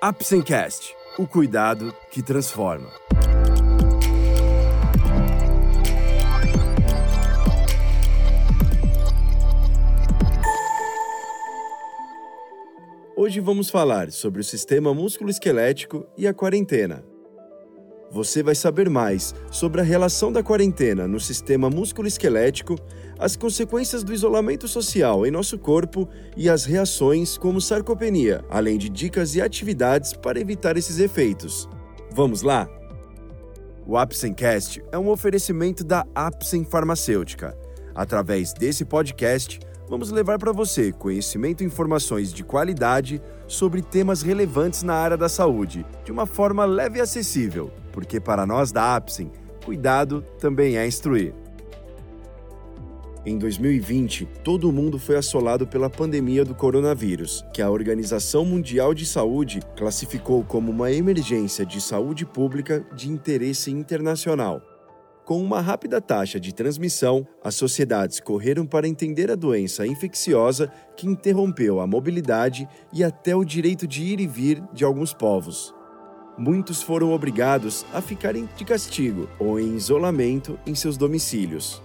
Apsencast, o cuidado que transforma. Hoje vamos falar sobre o sistema músculo-esquelético e a quarentena. Você vai saber mais sobre a relação da quarentena no sistema músculo-esquelético, as consequências do isolamento social em nosso corpo e as reações como sarcopenia, além de dicas e atividades para evitar esses efeitos. Vamos lá? O Apsencast é um oferecimento da Apsen Farmacêutica. Através desse podcast, vamos levar para você conhecimento e informações de qualidade sobre temas relevantes na área da saúde, de uma forma leve e acessível, porque para nós da Apsen, cuidado também é instruir. Em 2020, todo o mundo foi assolado pela pandemia do coronavírus, que a Organização Mundial de Saúde classificou como uma emergência de saúde pública de interesse internacional. Com uma rápida taxa de transmissão, as sociedades correram para entender a doença infecciosa que interrompeu a mobilidade e até o direito de ir e vir de alguns povos. Muitos foram obrigados a ficarem de castigo ou em isolamento em seus domicílios.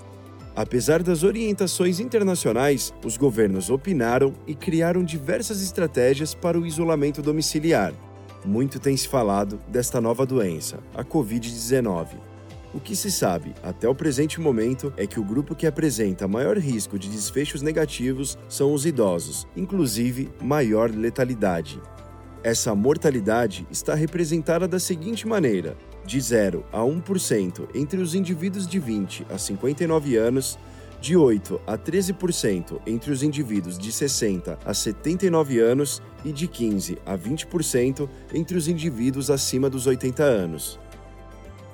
Apesar das orientações internacionais, os governos opinaram e criaram diversas estratégias para o isolamento domiciliar. Muito tem se falado desta nova doença, a Covid-19. O que se sabe até o presente momento é que o grupo que apresenta maior risco de desfechos negativos são os idosos, inclusive maior letalidade. Essa mortalidade está representada da seguinte maneira: de 0 a 1% entre os indivíduos de 20 a 59 anos, de 8 a 13% entre os indivíduos de 60 a 79 anos e de 15 a 20% entre os indivíduos acima dos 80 anos.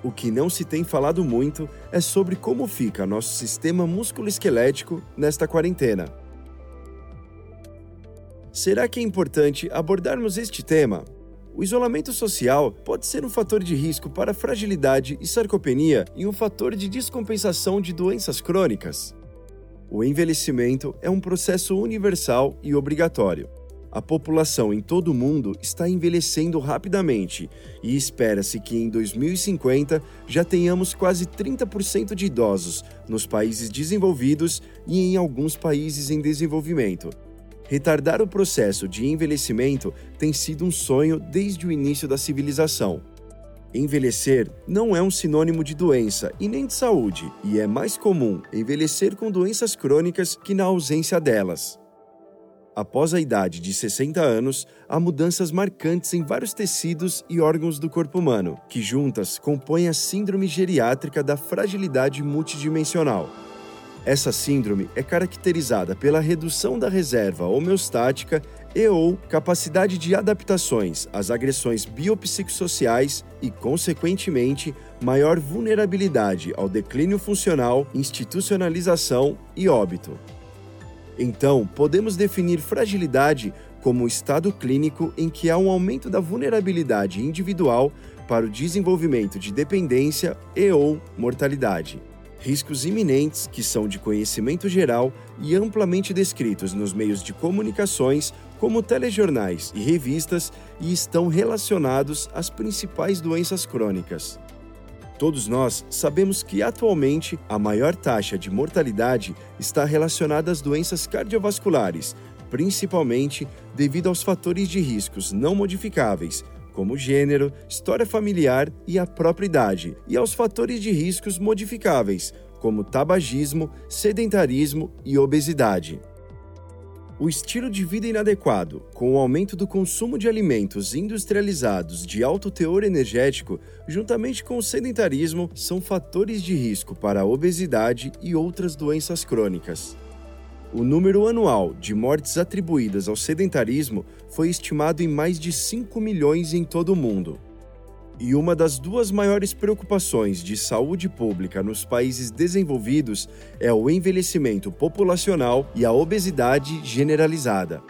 O que não se tem falado muito é sobre como fica nosso sistema musculoesquelético nesta quarentena. Será que é importante abordarmos este tema? O isolamento social pode ser um fator de risco para fragilidade e sarcopenia e um fator de descompensação de doenças crônicas. O envelhecimento é um processo universal e obrigatório. A população em todo o mundo está envelhecendo rapidamente e espera-se que em 2050 já tenhamos quase 30% de idosos nos países desenvolvidos e em alguns países em desenvolvimento. Retardar o processo de envelhecimento tem sido um sonho desde o início da civilização. Envelhecer não é um sinônimo de doença e nem de saúde, e é mais comum envelhecer com doenças crônicas que na ausência delas. Após a idade de 60 anos, há mudanças marcantes em vários tecidos e órgãos do corpo humano, que juntas compõem a síndrome geriátrica da fragilidade multidimensional. Essa síndrome é caracterizada pela redução da reserva homeostática e ou capacidade de adaptações às agressões biopsicossociais e, consequentemente, maior vulnerabilidade ao declínio funcional, institucionalização e óbito. Então, podemos definir fragilidade como o estado clínico em que há um aumento da vulnerabilidade individual para o desenvolvimento de dependência e ou mortalidade. Riscos iminentes que são de conhecimento geral e amplamente descritos nos meios de comunicações, como telejornais e revistas, e estão relacionados às principais doenças crônicas. Todos nós sabemos que atualmente a maior taxa de mortalidade está relacionada às doenças cardiovasculares, principalmente devido aos fatores de riscos não modificáveis, como gênero, história familiar e a própria idade, e aos fatores de riscos modificáveis, como tabagismo, sedentarismo e obesidade. O estilo de vida inadequado, com o aumento do consumo de alimentos industrializados de alto teor energético, juntamente com o sedentarismo, são fatores de risco para a obesidade e outras doenças crônicas. O número anual de mortes atribuídas ao sedentarismo foi estimado em mais de 5 milhões em todo o mundo. E uma das duas maiores preocupações de saúde pública nos países desenvolvidos é o envelhecimento populacional e a obesidade generalizada.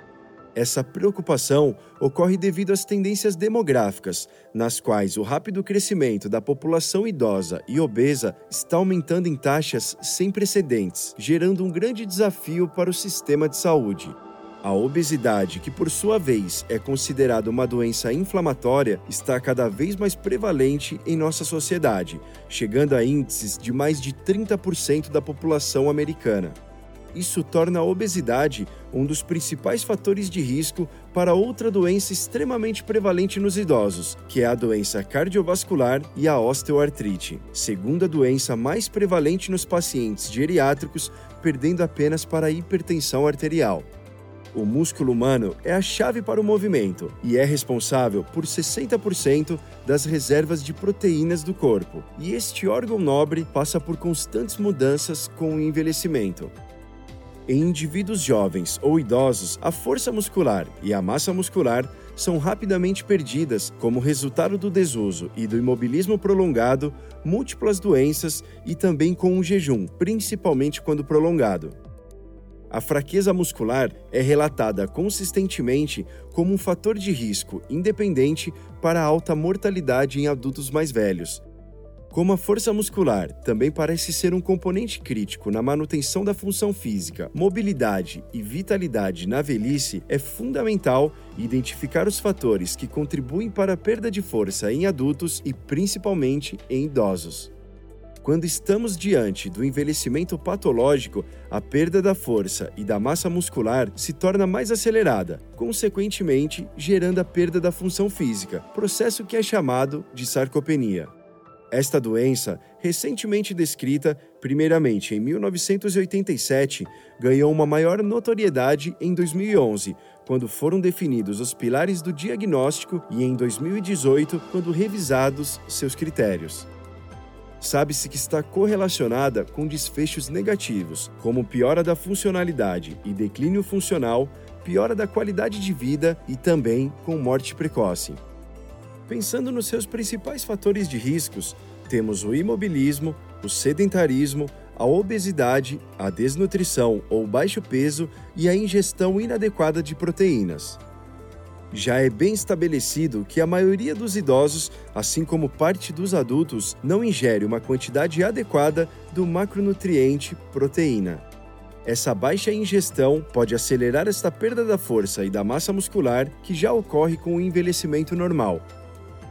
Essa preocupação ocorre devido às tendências demográficas, nas quais o rápido crescimento da população idosa e obesa está aumentando em taxas sem precedentes, gerando um grande desafio para o sistema de saúde. A obesidade, que por sua vez é considerada uma doença inflamatória, está cada vez mais prevalente em nossa sociedade, chegando a índices de mais de 30% da população americana. Isso torna a obesidade um dos principais fatores de risco para outra doença extremamente prevalente nos idosos, que é a doença cardiovascular e a osteoartrite, segunda doença mais prevalente nos pacientes geriátricos, perdendo apenas para a hipertensão arterial. O músculo humano é a chave para o movimento e é responsável por 60% das reservas de proteínas do corpo. E este órgão nobre passa por constantes mudanças com o envelhecimento. Em indivíduos jovens ou idosos, a força muscular e a massa muscular são rapidamente perdidas como resultado do desuso e do imobilismo prolongado, múltiplas doenças e também com o jejum, principalmente quando prolongado. A fraqueza muscular é relatada consistentemente como um fator de risco independente para a alta mortalidade em adultos mais velhos, como a força muscular também parece ser um componente crítico na manutenção da função física, mobilidade e vitalidade na velhice, é fundamental identificar os fatores que contribuem para a perda de força em adultos e principalmente em idosos. Quando estamos diante do envelhecimento patológico, a perda da força e da massa muscular se torna mais acelerada, consequentemente gerando a perda da função física, processo que é chamado de sarcopenia. Esta doença, recentemente descrita, primeiramente em 1987, ganhou uma maior notoriedade em 2011, quando foram definidos os pilares do diagnóstico, e em 2018, quando revisados seus critérios. Sabe-se que está correlacionada com desfechos negativos, como piora da funcionalidade e declínio funcional, piora da qualidade de vida e também com morte precoce. Pensando nos seus principais fatores de riscos, temos o imobilismo, o sedentarismo, a obesidade, a desnutrição ou baixo peso e a ingestão inadequada de proteínas. Já é bem estabelecido que a maioria dos idosos, assim como parte dos adultos, não ingere uma quantidade adequada do macronutriente proteína. Essa baixa ingestão pode acelerar esta perda da força e da massa muscular que já ocorre com o envelhecimento normal,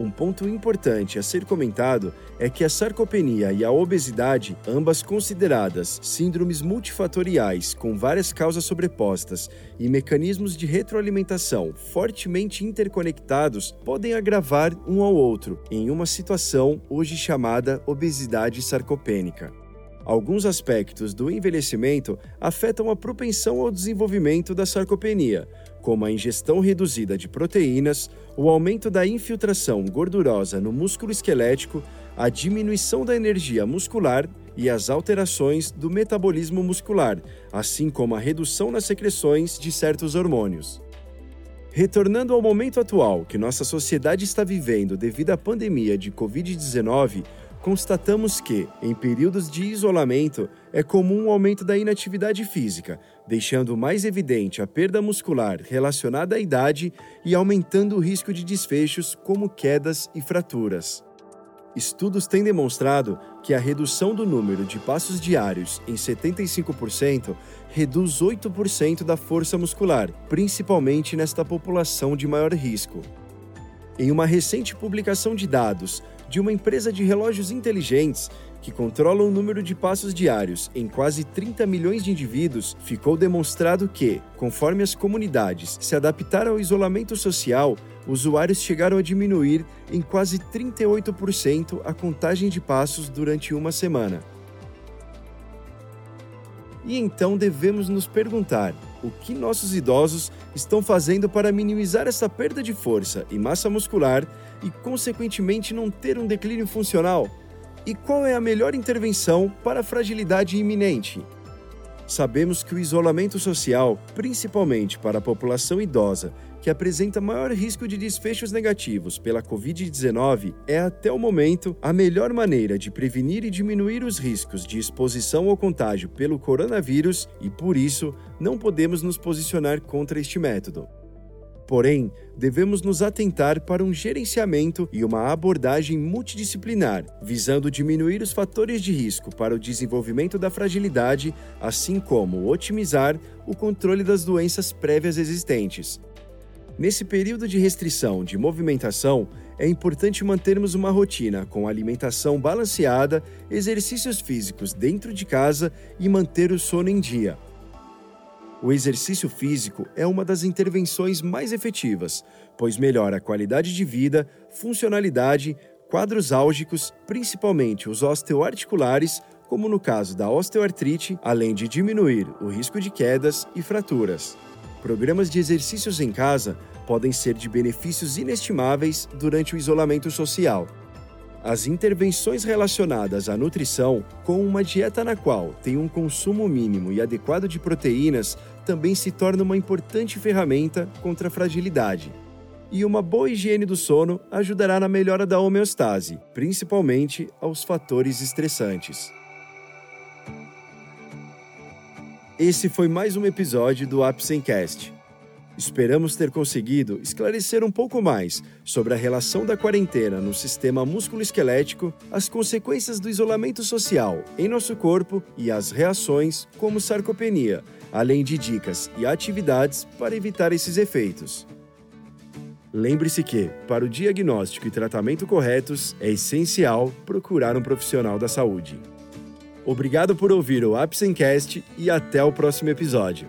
um ponto importante a ser comentado é que a sarcopenia e a obesidade, ambas consideradas síndromes multifatoriais com várias causas sobrepostas e mecanismos de retroalimentação fortemente interconectados, podem agravar um ao outro em uma situação hoje chamada obesidade sarcopênica. Alguns aspectos do envelhecimento afetam a propensão ao desenvolvimento da sarcopenia, como a ingestão reduzida de proteínas, o aumento da infiltração gordurosa no músculo esquelético, a diminuição da energia muscular e as alterações do metabolismo muscular, assim como a redução nas secreções de certos hormônios. Retornando ao momento atual que nossa sociedade está vivendo devido à pandemia de Covid-19, constatamos que, em períodos de isolamento, é comum o aumento da inatividade física, deixando mais evidente a perda muscular relacionada à idade e aumentando o risco de desfechos como quedas e fraturas. Estudos têm demonstrado que a redução do número de passos diários em 75% reduz 8% da força muscular, principalmente nesta população de maior risco. Em uma recente publicação de dados de uma empresa de relógios inteligentes que controla o número de passos diários em quase 30 milhões de indivíduos, ficou demonstrado que, conforme as comunidades se adaptaram ao isolamento social, usuários chegaram a diminuir em quase 38% a contagem de passos durante uma semana. E então devemos nos perguntar: o que nossos idosos estão fazendo para minimizar essa perda de força e massa muscular e, consequentemente, não ter um declínio funcional? E qual é a melhor intervenção para a fragilidade iminente? Sabemos que o isolamento social, principalmente para a população idosa, que apresenta maior risco de desfechos negativos pela Covid-19, é até o momento a melhor maneira de prevenir e diminuir os riscos de exposição ao contágio pelo coronavírus e, por isso, não podemos nos posicionar contra este método. Porém, devemos nos atentar para um gerenciamento e uma abordagem multidisciplinar, visando diminuir os fatores de risco para o desenvolvimento da fragilidade, assim como otimizar o controle das doenças prévias existentes. Nesse período de restrição de movimentação, é importante mantermos uma rotina com alimentação balanceada, exercícios físicos dentro de casa e manter o sono em dia. O exercício físico é uma das intervenções mais efetivas, pois melhora a qualidade de vida, funcionalidade, quadros álgicos, principalmente os osteoarticulares, como no caso da osteoartrite, além de diminuir o risco de quedas e fraturas. Programas de exercícios em casa podem ser de benefícios inestimáveis durante o isolamento social. As intervenções relacionadas à nutrição, com uma dieta na qual tem um consumo mínimo e adequado de proteínas, também se torna uma importante ferramenta contra a fragilidade. E uma boa higiene do sono ajudará na melhora da homeostase, principalmente aos fatores estressantes. Esse foi mais um episódio do Apsencast. Esperamos ter conseguido esclarecer um pouco mais sobre a relação da quarentena no sistema músculo-esquelético, as consequências do isolamento social em nosso corpo e as reações, como sarcopenia, além de dicas e atividades para evitar esses efeitos. Lembre-se que, para o diagnóstico e tratamento corretos, é essencial procurar um profissional da saúde. Obrigado por ouvir o Apsencast e até o próximo episódio.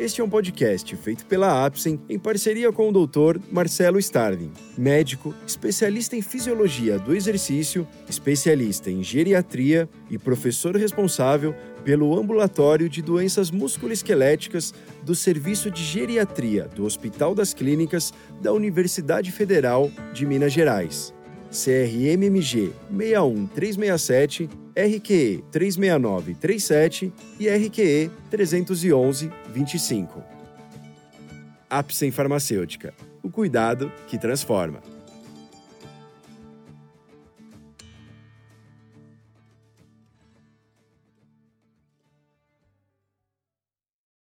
Este é um podcast feito pela Apsen em parceria com o Dr. Marcelo Starling, médico, especialista em fisiologia do exercício, especialista em geriatria e professor responsável pelo ambulatório de doenças musculoesqueléticas do Serviço de Geriatria do Hospital das Clínicas da Universidade Federal de Minas Gerais. CRMMG 61367, RQE 36937 e RQE 31125. Apsen Farmacêutica. O cuidado que transforma.